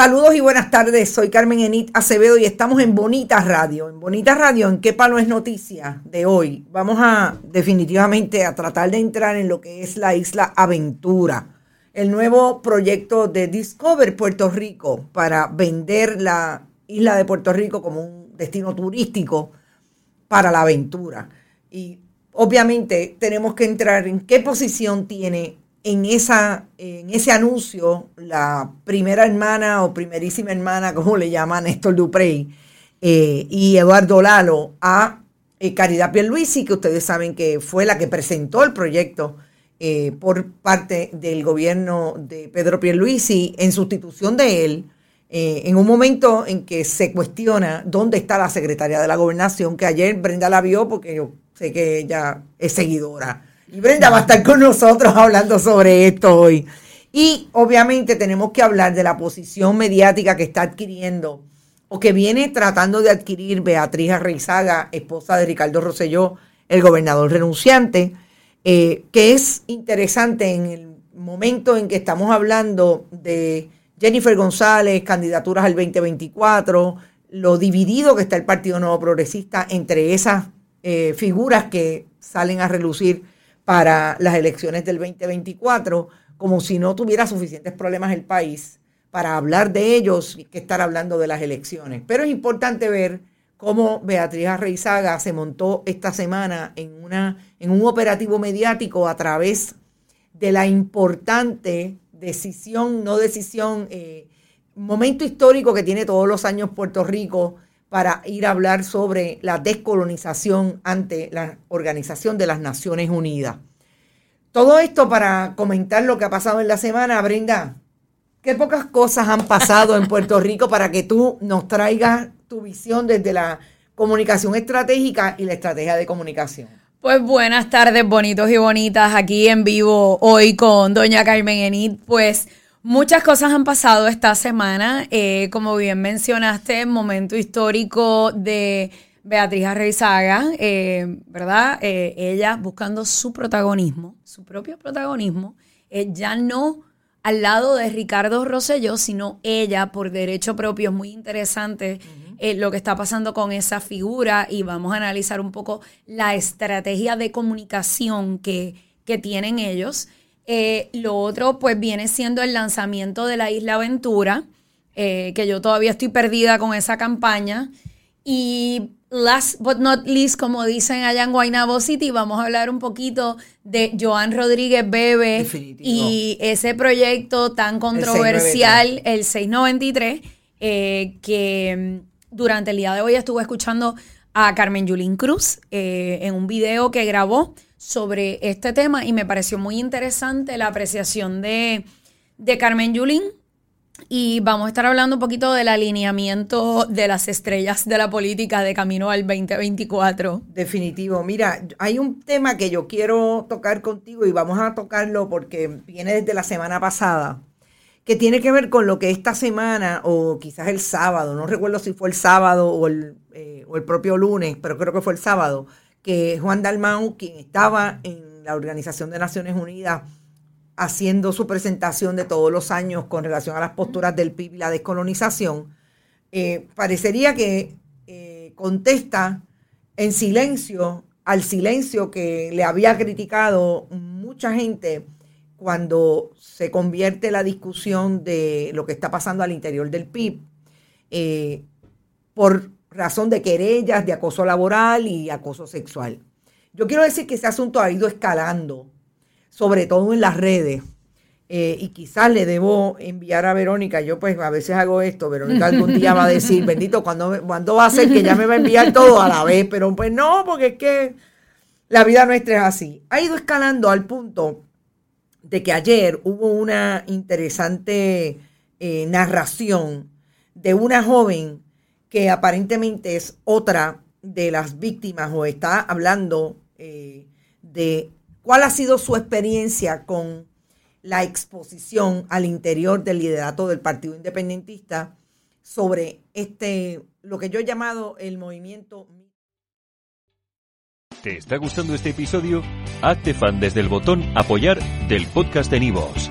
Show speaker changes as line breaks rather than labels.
Saludos y buenas tardes, soy Carmen Enit Acevedo y estamos en Bonita Radio. En Bonita Radio, ¿en qué palo es noticia de hoy? Vamos a definitivamente a tratar de entrar en lo que es la isla Aventura, el nuevo proyecto de Discover Puerto Rico para vender la isla de Puerto Rico como un destino turístico para la aventura. Y obviamente tenemos que entrar en qué posición tiene en, esa, en ese anuncio, la primera hermana o primerísima hermana, como le llaman Néstor Duprey, eh, y Eduardo Lalo a eh, Caridad Pierluisi, que ustedes saben que fue la que presentó el proyecto eh, por parte del gobierno de Pedro Pierluisi en sustitución de él, en un momento en que se cuestiona dónde está la secretaria de la gobernación, que ayer Brenda la vio porque yo sé que ella es seguidora y Brenda va a estar con nosotros hablando sobre esto hoy. Y obviamente tenemos que hablar de la posición mediática que está adquiriendo o que viene tratando de adquirir Beatriz Arreizaga, esposa de Ricardo Rosselló, el gobernador renunciante, eh, que es interesante en el momento en que estamos hablando de Jennifer González, candidaturas al 2024, lo dividido que está el Partido Nuevo Progresista entre esas eh, figuras que salen a relucir para las elecciones del 2024, como si no tuviera suficientes problemas el país para hablar de ellos y que estar hablando de las elecciones. Pero es importante ver cómo Beatriz Arreizaga se montó esta semana en, una, en un operativo mediático a través de la importante decisión, no decisión, eh, momento histórico que tiene todos los años Puerto Rico para ir a hablar sobre la descolonización ante la Organización de las Naciones Unidas. Todo esto para comentar lo que ha pasado en la semana, Brenda. Qué pocas cosas han pasado en Puerto Rico para que tú nos traigas tu visión desde la comunicación estratégica y la estrategia de comunicación.
Pues buenas tardes, bonitos y bonitas, aquí en vivo hoy con doña Carmen Enid. Pues muchas cosas han pasado esta semana. Eh, como bien mencionaste, momento histórico de Beatriz Arreizaga, eh, ¿verdad? Eh, ella buscando su protagonismo, su propio protagonismo, ya no al lado de Ricardo Rosselló, sino ella por derecho propio. Es muy interesante lo que está pasando con esa figura y vamos a analizar un poco la estrategia de comunicación que, que tienen ellos. Eh, lo otro, pues, viene siendo el lanzamiento de la Isla Aventura, eh, que yo todavía estoy perdida con esa campaña. Y last but not least, como dicen allá en Guaynabo City, vamos a hablar un poquito de Joan Rodríguez Bebe y ese proyecto tan controversial, el 693, eh, que mm, durante el día de hoy estuve escuchando a Carmen Yulín Cruz eh, en un video que grabó sobre este tema y me pareció muy interesante la apreciación de, de Carmen Yulín y vamos a estar hablando un poquito del alineamiento de las estrellas de la política de camino al 2024.
Definitivo. Mira, hay un tema que yo quiero tocar contigo y vamos a tocarlo porque viene desde la semana pasada, que tiene que ver con lo que esta semana o quizás el sábado, no recuerdo si fue el sábado o el, eh, o el propio lunes, pero creo que fue el sábado, que Juan Dalmau, quien estaba en la Organización de Naciones Unidas, haciendo su presentación de todos los años con relación a las posturas del PIB y la descolonización, eh, parecería que eh, contesta en silencio al silencio que le había criticado mucha gente cuando se convierte la discusión de lo que está pasando al interior del PIB eh, por razón de querellas, de acoso laboral y acoso sexual. Yo quiero decir que ese asunto ha ido escalando sobre todo en las redes. Eh, y quizás le debo enviar a Verónica, yo pues a veces hago esto, Verónica algún día va a decir, bendito, ¿cuándo, ¿cuándo va a ser que ya me va a enviar todo a la vez? Pero pues no, porque es que la vida nuestra es así. Ha ido escalando al punto de que ayer hubo una interesante eh, narración de una joven que aparentemente es otra de las víctimas o está hablando eh, de ¿Cuál ha sido su experiencia con la exposición al interior del liderato del Partido Independentista sobre este, lo que yo he llamado el movimiento?
¿Te está gustando este episodio? Hazte fan desde el botón apoyar del podcast de Nivos.